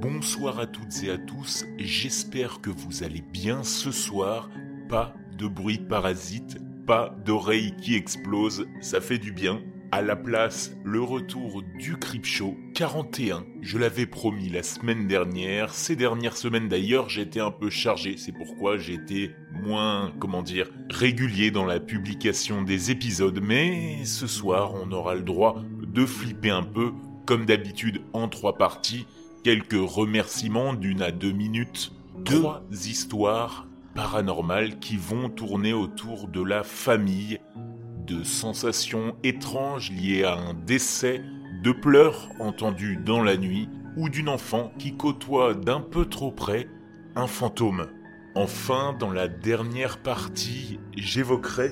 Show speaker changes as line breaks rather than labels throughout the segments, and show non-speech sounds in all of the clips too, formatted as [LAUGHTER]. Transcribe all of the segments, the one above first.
Bonsoir à toutes et à tous, j'espère que vous allez bien ce soir. Pas de bruit parasite, pas d'oreilles qui explosent, ça fait du bien. À la place, le retour du Crip Show 41. Je l'avais promis la semaine dernière. Ces dernières semaines d'ailleurs, j'étais un peu chargé. C'est pourquoi j'étais moins, comment dire, régulier dans la publication des épisodes. Mais ce soir, on aura le droit de flipper un peu, comme d'habitude en trois parties. Quelques remerciements d'une à deux minutes. Trois histoires paranormales qui vont tourner autour de la famille de sensations étranges liées à un décès, de pleurs entendus dans la nuit, ou d'une enfant qui côtoie d'un peu trop près un fantôme. Enfin, dans la dernière partie, j'évoquerai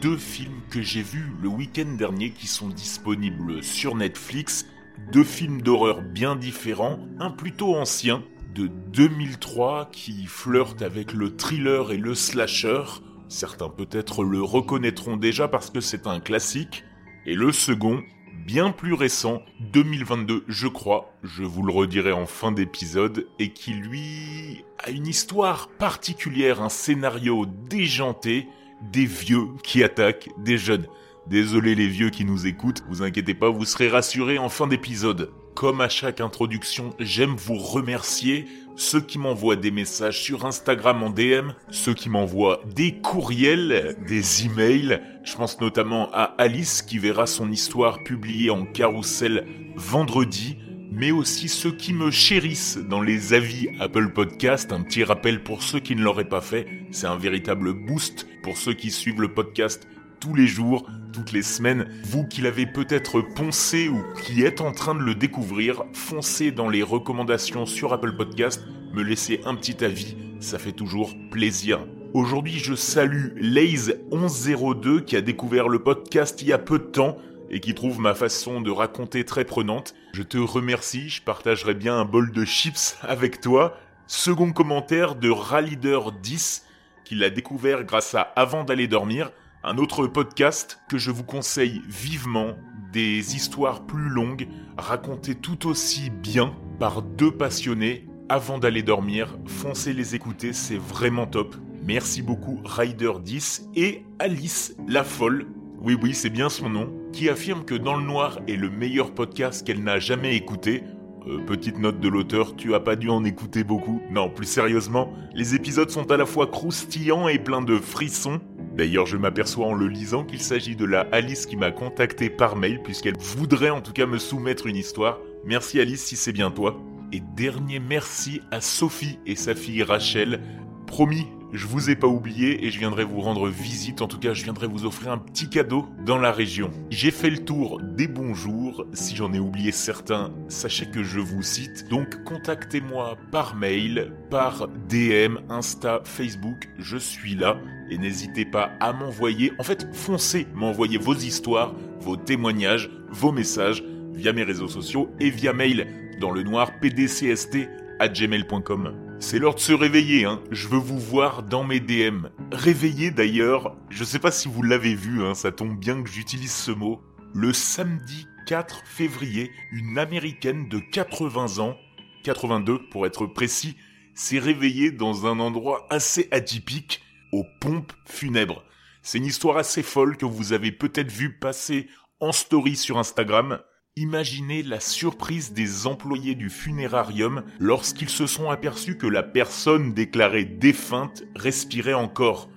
deux films que j'ai vus le week-end dernier qui sont disponibles sur Netflix, deux films d'horreur bien différents, un plutôt ancien, de 2003 qui flirte avec le thriller et le slasher, Certains peut-être le reconnaîtront déjà parce que c'est un classique. Et le second, bien plus récent, 2022 je crois, je vous le redirai en fin d'épisode, et qui lui a une histoire particulière, un scénario déjanté, des vieux qui attaquent des jeunes. Désolé les vieux qui nous écoutent, vous inquiétez pas, vous serez rassurés en fin d'épisode. Comme à chaque introduction, j'aime vous remercier ceux qui m'envoient des messages sur Instagram en DM, ceux qui m'envoient des courriels, des emails. Je pense notamment à Alice qui verra son histoire publiée en carrousel vendredi, mais aussi ceux qui me chérissent dans les avis Apple Podcast. Un petit rappel pour ceux qui ne l'auraient pas fait, c'est un véritable boost pour ceux qui suivent le podcast tous les jours, toutes les semaines. Vous qui l'avez peut-être poncé ou qui êtes en train de le découvrir, foncez dans les recommandations sur Apple Podcast, me laissez un petit avis, ça fait toujours plaisir. Aujourd'hui, je salue Laze1102 qui a découvert le podcast il y a peu de temps et qui trouve ma façon de raconter très prenante. Je te remercie, je partagerai bien un bol de chips [LAUGHS] avec toi. Second commentaire de Ralider 10 qui l'a découvert grâce à Avant d'aller dormir un autre podcast que je vous conseille vivement, des histoires plus longues, racontées tout aussi bien par deux passionnés. Avant d'aller dormir, foncez les écouter, c'est vraiment top. Merci beaucoup Rider10 et Alice la folle, oui oui c'est bien son nom, qui affirme que Dans le Noir est le meilleur podcast qu'elle n'a jamais écouté. Euh, petite note de l'auteur, tu as pas dû en écouter beaucoup. Non, plus sérieusement, les épisodes sont à la fois croustillants et pleins de frissons. D'ailleurs, je m'aperçois en le lisant qu'il s'agit de la Alice qui m'a contacté par mail puisqu'elle voudrait en tout cas me soumettre une histoire. Merci Alice si c'est bien toi. Et dernier merci à Sophie et sa fille Rachel. Promis, je vous ai pas oublié et je viendrai vous rendre visite, en tout cas je viendrai vous offrir un petit cadeau dans la région. J'ai fait le tour des bonjours, si j'en ai oublié certains, sachez que je vous cite, donc contactez-moi par mail, par DM, Insta, Facebook, je suis là. Et n'hésitez pas à m'envoyer, en fait foncez m'envoyer vos histoires, vos témoignages, vos messages via mes réseaux sociaux et via mail dans le noir pdcst à gmail.com. C'est l'heure de se réveiller, hein. Je veux vous voir dans mes DM. Réveiller d'ailleurs, je sais pas si vous l'avez vu, hein, ça tombe bien que j'utilise ce mot. Le samedi 4 février, une américaine de 80 ans, 82 pour être précis, s'est réveillée dans un endroit assez atypique, aux pompes funèbres. C'est une histoire assez folle que vous avez peut-être vu passer en story sur Instagram. Imaginez la surprise des employés du funérarium lorsqu'ils se sont aperçus que la personne déclarée défunte respirait encore.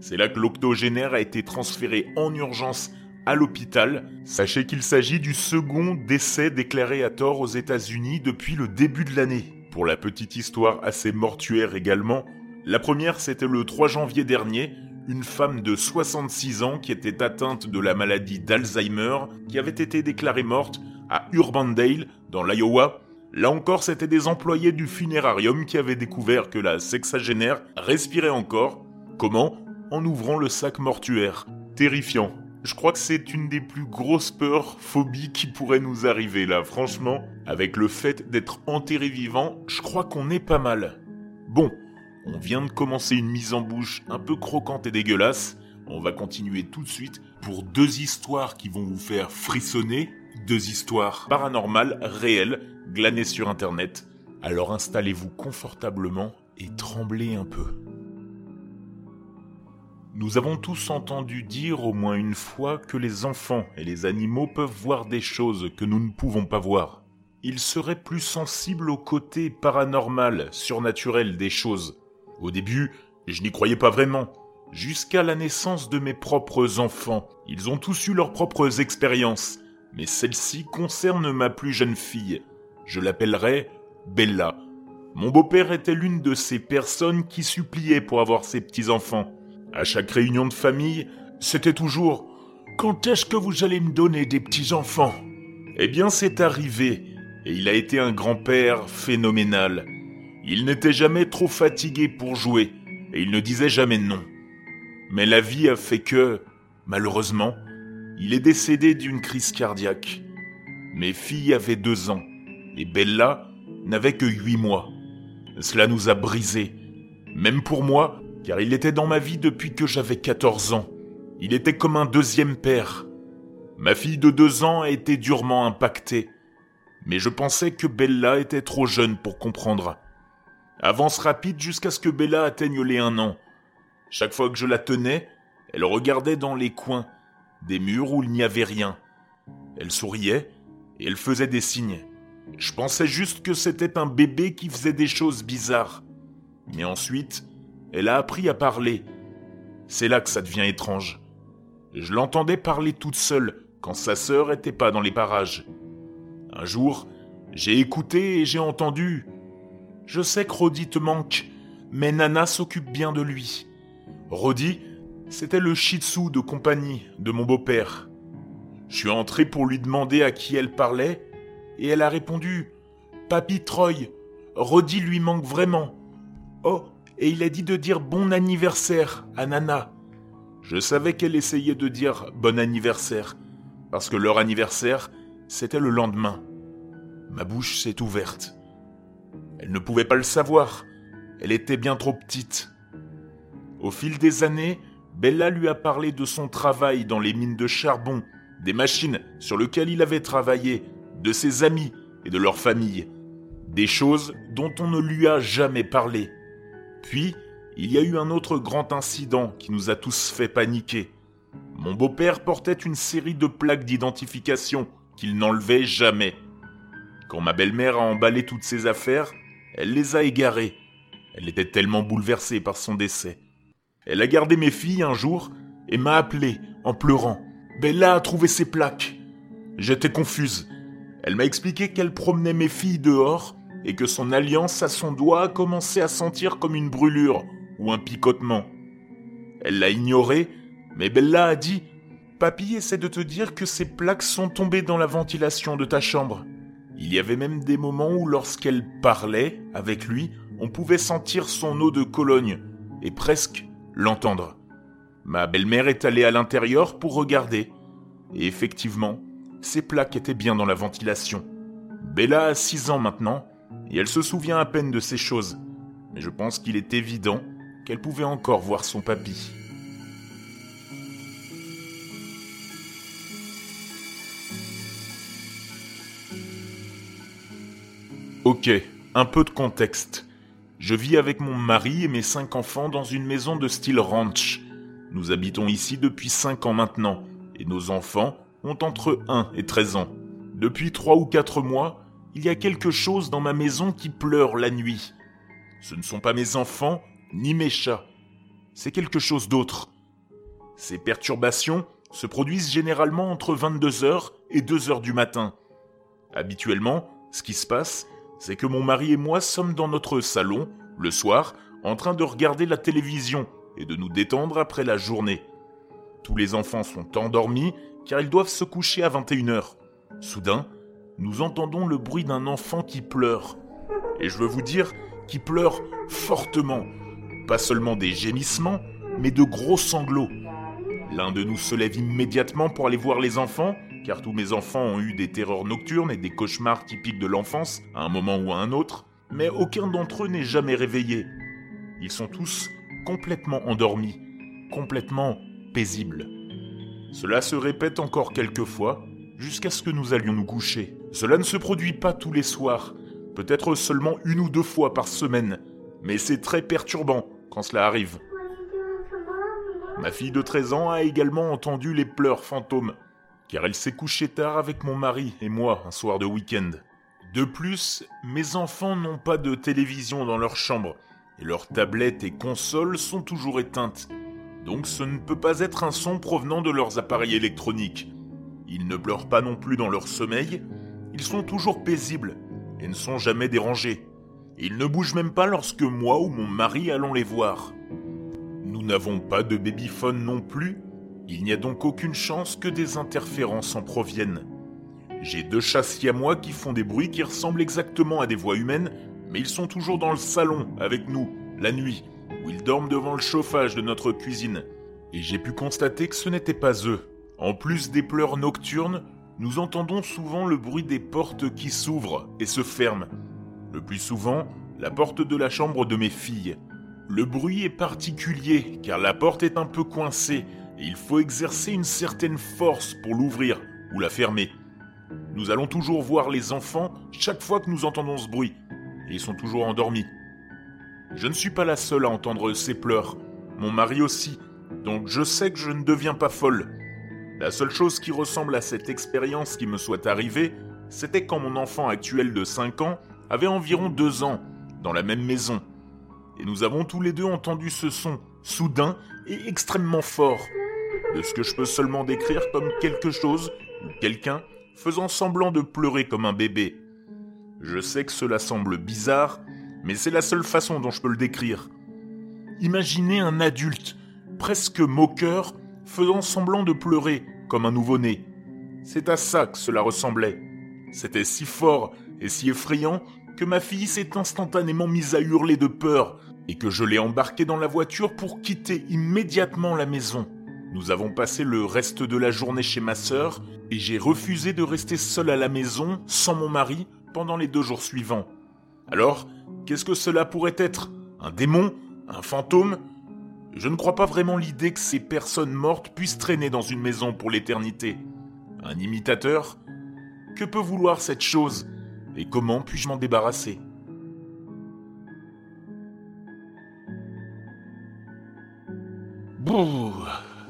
C'est là que l'octogénaire a été transféré en urgence à l'hôpital. Sachez qu'il s'agit du second décès déclaré à tort aux États-Unis depuis le début de l'année. Pour la petite histoire assez mortuaire également, la première c'était le 3 janvier dernier, une femme de 66 ans qui était atteinte de la maladie d'Alzheimer, qui avait été déclarée morte à Urbandale, dans l'Iowa. Là encore, c'était des employés du funérarium qui avaient découvert que la sexagénaire respirait encore. Comment? En ouvrant le sac mortuaire. Terrifiant. Je crois que c'est une des plus grosses peurs, phobies qui pourraient nous arriver là, franchement. Avec le fait d'être enterré vivant, je crois qu'on est pas mal. Bon, on vient de commencer une mise en bouche un peu croquante et dégueulasse. On va continuer tout de suite pour deux histoires qui vont vous faire frissonner. Deux histoires paranormales, réelles, glanées sur internet. Alors installez-vous confortablement et tremblez un peu. Nous avons tous entendu dire au moins une fois que les enfants et les animaux peuvent voir des choses que nous ne pouvons pas voir. Ils seraient plus sensibles au côté paranormal, surnaturel des choses. Au début, je n'y croyais pas vraiment. Jusqu'à la naissance de mes propres enfants, ils ont tous eu leurs propres expériences, mais celle-ci concerne ma plus jeune fille. Je l'appellerai Bella. Mon beau-père était l'une de ces personnes qui suppliaient pour avoir ses petits-enfants. À chaque réunion de famille, c'était toujours Quand est-ce que vous allez me donner des petits-enfants? Eh bien, c'est arrivé, et il a été un grand-père phénoménal. Il n'était jamais trop fatigué pour jouer, et il ne disait jamais non. Mais la vie a fait que, malheureusement, il est décédé d'une crise cardiaque. Mes filles avaient deux ans, et Bella n'avait que huit mois. Cela nous a brisés. Même pour moi, car il était dans ma vie depuis que j'avais 14 ans. Il était comme un deuxième père. Ma fille de deux ans a été durement impactée, mais je pensais que Bella était trop jeune pour comprendre. Avance rapide jusqu'à ce que Bella atteigne les un an. Chaque fois que je la tenais, elle regardait dans les coins, des murs où il n'y avait rien. Elle souriait et elle faisait des signes. Je pensais juste que c'était un bébé qui faisait des choses bizarres. Mais ensuite, elle a appris à parler. C'est là que ça devient étrange. Je l'entendais parler toute seule quand sa sœur était pas dans les parages. Un jour, j'ai écouté et j'ai entendu. Je sais que Rodi te manque, mais Nana s'occupe bien de lui. Rodi, c'était le shih tzu de compagnie de mon beau-père. Je suis entré pour lui demander à qui elle parlait, et elle a répondu Papy Troy, Rodi lui manque vraiment. Oh, et il a dit de dire bon anniversaire à Nana. Je savais qu'elle essayait de dire bon anniversaire, parce que leur anniversaire, c'était le lendemain. Ma bouche s'est ouverte. Elle ne pouvait pas le savoir, elle était bien trop petite. Au fil des années, Bella lui a parlé de son travail dans les mines de charbon, des machines sur lesquelles il avait travaillé, de ses amis et de leur famille. Des choses dont on ne lui a jamais parlé. Puis, il y a eu un autre grand incident qui nous a tous fait paniquer. Mon beau-père portait une série de plaques d'identification qu'il n'enlevait jamais. Quand ma belle-mère a emballé toutes ses affaires, elle les a égarées. Elle était tellement bouleversée par son décès. Elle a gardé mes filles un jour et m'a appelé en pleurant. Bella a trouvé ses plaques. J'étais confuse. Elle m'a expliqué qu'elle promenait mes filles dehors et que son alliance à son doigt a commencé à sentir comme une brûlure ou un picotement. Elle l'a ignoré, mais Bella a dit Papy essaie de te dire que ces plaques sont tombées dans la ventilation de ta chambre. Il y avait même des moments où, lorsqu'elle parlait avec lui, on pouvait sentir son eau de Cologne et presque l'entendre. Ma belle-mère est allée à l'intérieur pour regarder, et effectivement, ces plaques étaient bien dans la ventilation. Bella a 6 ans maintenant, et elle se souvient à peine de ces choses, mais je pense qu'il est évident qu'elle pouvait encore voir son papy. Ok, un peu de contexte. Je vis avec mon mari et mes cinq enfants dans une maison de style ranch. Nous habitons ici depuis 5 ans maintenant, et nos enfants ont entre 1 et 13 ans. Depuis 3 ou 4 mois, il y a quelque chose dans ma maison qui pleure la nuit. Ce ne sont pas mes enfants, ni mes chats. C'est quelque chose d'autre. Ces perturbations se produisent généralement entre 22h et 2h du matin. Habituellement, ce qui se passe, c'est que mon mari et moi sommes dans notre salon, le soir, en train de regarder la télévision et de nous détendre après la journée. Tous les enfants sont endormis car ils doivent se coucher à 21h. Soudain, nous entendons le bruit d'un enfant qui pleure. Et je veux vous dire, qui pleure fortement. Pas seulement des gémissements, mais de gros sanglots. L'un de nous se lève immédiatement pour aller voir les enfants, car tous mes enfants ont eu des terreurs nocturnes et des cauchemars typiques de l'enfance, à un moment ou à un autre, mais aucun d'entre eux n'est jamais réveillé. Ils sont tous complètement endormis, complètement paisibles. Cela se répète encore quelques fois, jusqu'à ce que nous allions nous coucher. Cela ne se produit pas tous les soirs. Peut-être seulement une ou deux fois par semaine. Mais c'est très perturbant quand cela arrive. Ma fille de 13 ans a également entendu les pleurs fantômes, car elle s'est couchée tard avec mon mari et moi un soir de week-end. De plus, mes enfants n'ont pas de télévision dans leur chambre, et leurs tablettes et consoles sont toujours éteintes. Donc ce ne peut pas être un son provenant de leurs appareils électroniques. Ils ne pleurent pas non plus dans leur sommeil, ils sont toujours paisibles et ne sont jamais dérangés. Ils ne bougent même pas lorsque moi ou mon mari allons les voir. Nous n'avons pas de babyphone non plus, il n'y a donc aucune chance que des interférences en proviennent. J'ai deux chats siamois qui font des bruits qui ressemblent exactement à des voix humaines, mais ils sont toujours dans le salon avec nous, la nuit, où ils dorment devant le chauffage de notre cuisine. Et j'ai pu constater que ce n'était pas eux. En plus des pleurs nocturnes, nous entendons souvent le bruit des portes qui s'ouvrent et se ferment. Le plus souvent, la porte de la chambre de mes filles. Le bruit est particulier car la porte est un peu coincée et il faut exercer une certaine force pour l'ouvrir ou la fermer. Nous allons toujours voir les enfants chaque fois que nous entendons ce bruit et ils sont toujours endormis. Je ne suis pas la seule à entendre ces pleurs, mon mari aussi, donc je sais que je ne deviens pas folle. La seule chose qui ressemble à cette expérience qui me soit arrivée, c'était quand mon enfant actuel de 5 ans avait environ 2 ans, dans la même maison, et nous avons tous les deux entendu ce son, soudain et extrêmement fort, de ce que je peux seulement décrire comme quelque chose ou quelqu'un faisant semblant de pleurer comme un bébé? Je sais que cela semble bizarre, mais c'est la seule façon dont je peux le décrire. Imaginez un adulte, presque moqueur, faisant semblant de pleurer comme un nouveau-né. C'est à ça que cela ressemblait. C'était si fort et si effrayant que ma fille s'est instantanément mise à hurler de peur et que je l'ai embarquée dans la voiture pour quitter immédiatement la maison. Nous avons passé le reste de la journée chez ma sœur et j'ai refusé de rester seul à la maison sans mon mari pendant les deux jours suivants. Alors, qu'est-ce que cela pourrait être? Un démon? Un fantôme? Je ne crois pas vraiment l'idée que ces personnes mortes puissent traîner dans une maison pour l'éternité. Un imitateur? Que peut vouloir cette chose? Et comment puis-je m'en débarrasser? Bouh,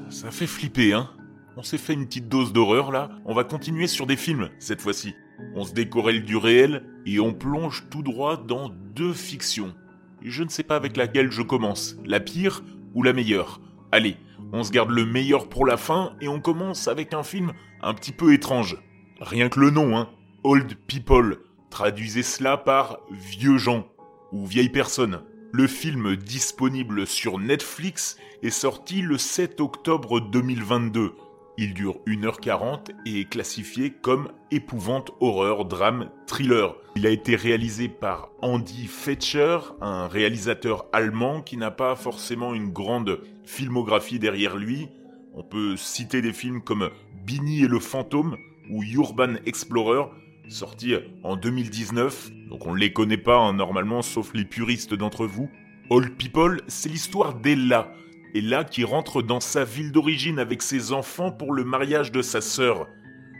ça fait flipper, hein On s'est fait une petite dose d'horreur là, on va continuer sur des films cette fois-ci. On se décorrèle du réel et on plonge tout droit dans deux fictions. Je ne sais pas avec laquelle je commence, la pire ou la meilleure. Allez, on se garde le meilleur pour la fin et on commence avec un film un petit peu étrange. Rien que le nom, hein. Old People. Traduisez cela par vieux gens ou vieilles personnes. Le film disponible sur Netflix est sorti le 7 octobre 2022. Il dure 1h40 et est classifié comme épouvante, horreur, drame, thriller. Il a été réalisé par Andy Fetcher, un réalisateur allemand qui n'a pas forcément une grande filmographie derrière lui. On peut citer des films comme Bini et le fantôme ou Urban Explorer, sorti en 2019. Donc on ne les connaît pas hein, normalement, sauf les puristes d'entre vous. Old People, c'est l'histoire d'Ella, Ella qui rentre dans sa ville d'origine avec ses enfants pour le mariage de sa sœur.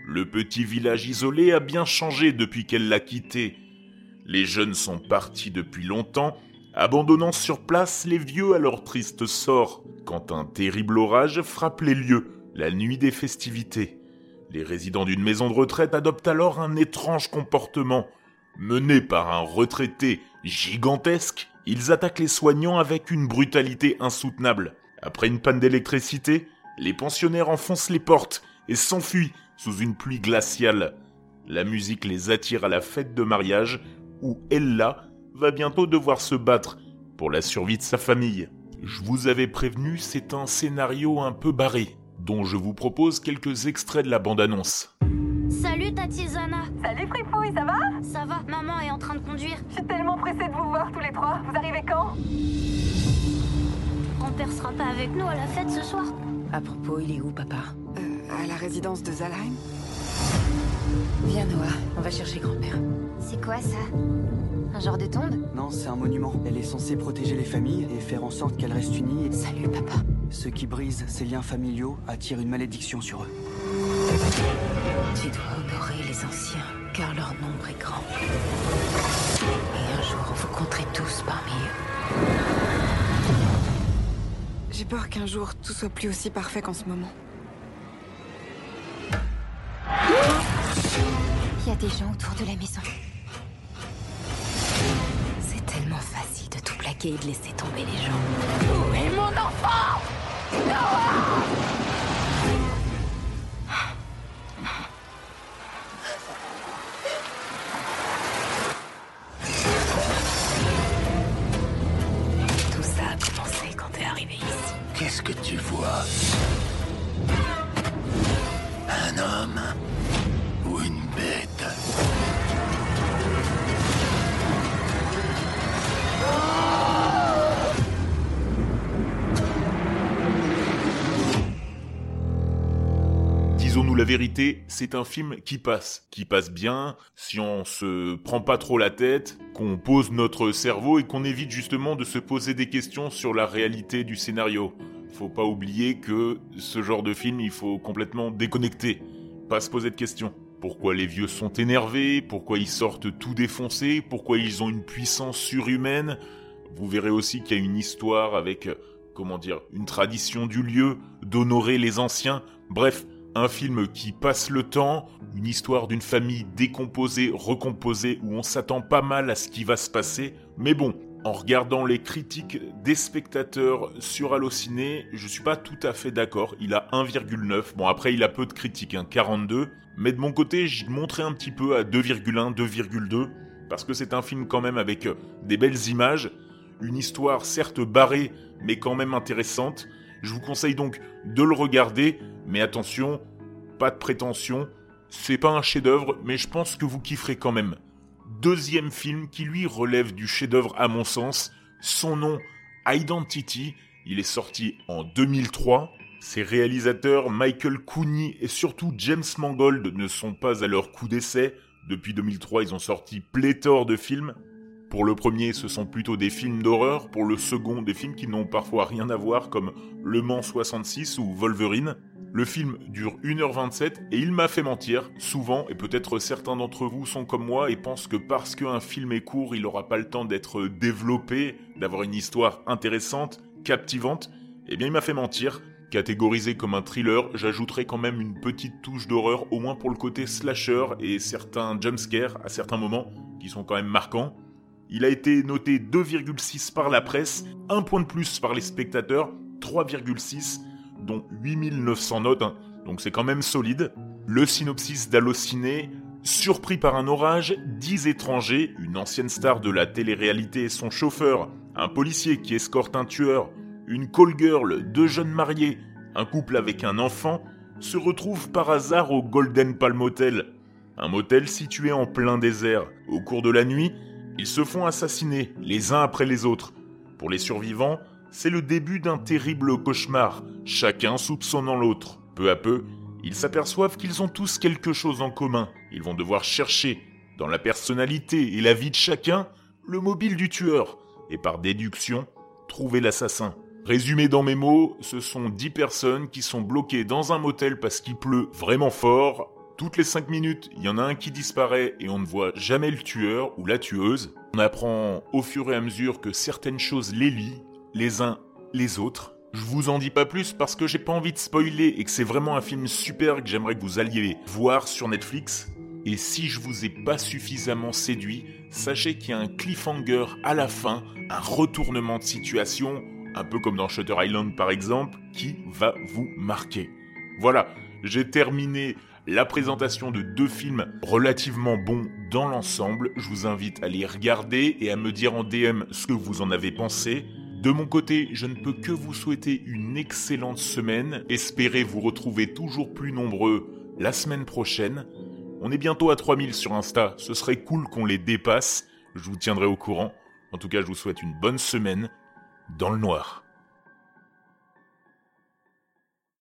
Le petit village isolé a bien changé depuis qu'elle l'a quitté. Les jeunes sont partis depuis longtemps, abandonnant sur place les vieux à leur triste sort, quand un terrible orage frappe les lieux, la nuit des festivités. Les résidents d'une maison de retraite adoptent alors un étrange comportement. Menés par un retraité gigantesque, ils attaquent les soignants avec une brutalité insoutenable. Après une panne d'électricité, les pensionnaires enfoncent les portes et s'enfuient sous une pluie glaciale. La musique les attire à la fête de mariage où Ella va bientôt devoir se battre pour la survie de sa famille. Je vous avais prévenu, c'est un scénario un peu barré, dont je vous propose quelques extraits de la bande-annonce.
Salut Tati Zana
Salut Fripouille, ça va?
Ça va, maman est en train de conduire.
Je suis tellement pressée de vous voir tous les trois. Vous arrivez quand?
Grand-père sera pas avec nous à la fête ce soir
À propos, il est où, papa?
Euh, À la résidence de Zalheim
Viens, Noah, on va chercher grand-père.
C'est quoi ça? Un genre de tombe
Non, c'est un monument. Elle est censée protéger les familles et faire en sorte qu'elles restent unies.
Salut, papa.
Ceux qui brisent ces liens familiaux attirent une malédiction sur eux.
Tu dois honorer les anciens, car leur nombre est grand. Et un jour, vous compterez tous parmi eux.
J'ai peur qu'un jour, tout soit plus aussi parfait qu'en ce moment.
Il y a des gens autour de la maison. C'est tellement facile de tout plaquer et de laisser tomber les gens. Où mon
nom? C'est un film qui passe, qui passe bien, si on se prend pas trop la tête, qu'on pose notre cerveau et qu'on évite justement de se poser des questions sur la réalité du scénario. Faut pas oublier que ce genre de film, il faut complètement déconnecter, pas se poser de questions. Pourquoi les vieux sont énervés, pourquoi ils sortent tout défoncés, pourquoi ils ont une puissance surhumaine? Vous verrez aussi qu'il y a une histoire avec, euh, comment dire, une tradition du lieu, d'honorer les anciens. Bref, un film qui passe le temps, une histoire d'une famille décomposée, recomposée, où on s'attend pas mal à ce qui va se passer. Mais bon, en regardant les critiques des spectateurs sur Allociné, je suis pas tout à fait d'accord. Il a 1,9. Bon, après, il a peu de critiques, hein, 42. Mais de mon côté, j'y montrais un petit peu à 2,1, 2,2. Parce que c'est un film quand même avec euh, des belles images, une histoire certes barrée, mais quand même intéressante. Je vous conseille donc de le regarder, mais attention, pas de prétention. C'est pas un chef-d'œuvre, mais je pense que vous kifferez quand même. Deuxième film qui lui relève du chef-d'œuvre à mon sens, son nom Identity, il est sorti en 2003. Ses réalisateurs Michael Cooney et surtout James Mangold ne sont pas à leur coup d'essai. Depuis 2003, ils ont sorti pléthore de films. Pour le premier, ce sont plutôt des films d'horreur. Pour le second, des films qui n'ont parfois rien à voir, comme Le Mans 66 ou Wolverine. Le film dure 1h27 et il m'a fait mentir, souvent, et peut-être certains d'entre vous sont comme moi et pensent que parce qu'un film est court, il n'aura pas le temps d'être développé, d'avoir une histoire intéressante, captivante. Eh bien, il m'a fait mentir. Catégorisé comme un thriller, j'ajouterai quand même une petite touche d'horreur, au moins pour le côté slasher et certains jumpscares à certains moments, qui sont quand même marquants. Il a été noté 2,6 par la presse, un point de plus par les spectateurs, 3,6, dont 8900 notes, hein. donc c'est quand même solide. Le synopsis d'Allociné, surpris par un orage, 10 étrangers, une ancienne star de la télé-réalité et son chauffeur, un policier qui escorte un tueur, une call girl, deux jeunes mariés, un couple avec un enfant, se retrouvent par hasard au Golden Palm Hotel, un motel situé en plein désert. Au cours de la nuit, ils se font assassiner, les uns après les autres. Pour les survivants, c'est le début d'un terrible cauchemar, chacun soupçonnant l'autre. Peu à peu, ils s'aperçoivent qu'ils ont tous quelque chose en commun. Ils vont devoir chercher, dans la personnalité et la vie de chacun, le mobile du tueur, et par déduction, trouver l'assassin. Résumé dans mes mots, ce sont 10 personnes qui sont bloquées dans un motel parce qu'il pleut vraiment fort. Toutes les 5 minutes, il y en a un qui disparaît et on ne voit jamais le tueur ou la tueuse. On apprend au fur et à mesure que certaines choses les lient, les uns les autres. Je vous en dis pas plus parce que j'ai pas envie de spoiler et que c'est vraiment un film super que j'aimerais que vous alliez voir sur Netflix. Et si je vous ai pas suffisamment séduit, sachez qu'il y a un cliffhanger à la fin, un retournement de situation, un peu comme dans Shutter Island par exemple, qui va vous marquer. Voilà, j'ai terminé la présentation de deux films relativement bons dans l'ensemble. Je vous invite à les regarder et à me dire en DM ce que vous en avez pensé. De mon côté, je ne peux que vous souhaiter une excellente semaine. Espérez vous retrouver toujours plus nombreux la semaine prochaine. On est bientôt à 3000 sur Insta, ce serait cool qu'on les dépasse. Je vous tiendrai au courant. En tout cas, je vous souhaite une bonne semaine dans le noir.